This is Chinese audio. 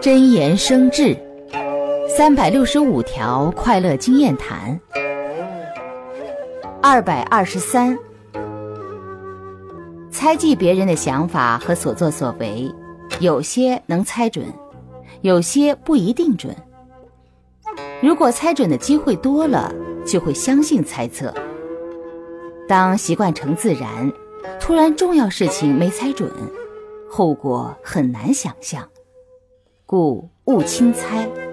真言生智，三百六十五条快乐经验谈。二百二十三，猜忌别人的想法和所作所为，有些能猜准，有些不一定准。如果猜准的机会多了，就会相信猜测。当习惯成自然，突然重要事情没猜准，后果很难想象。故勿轻猜。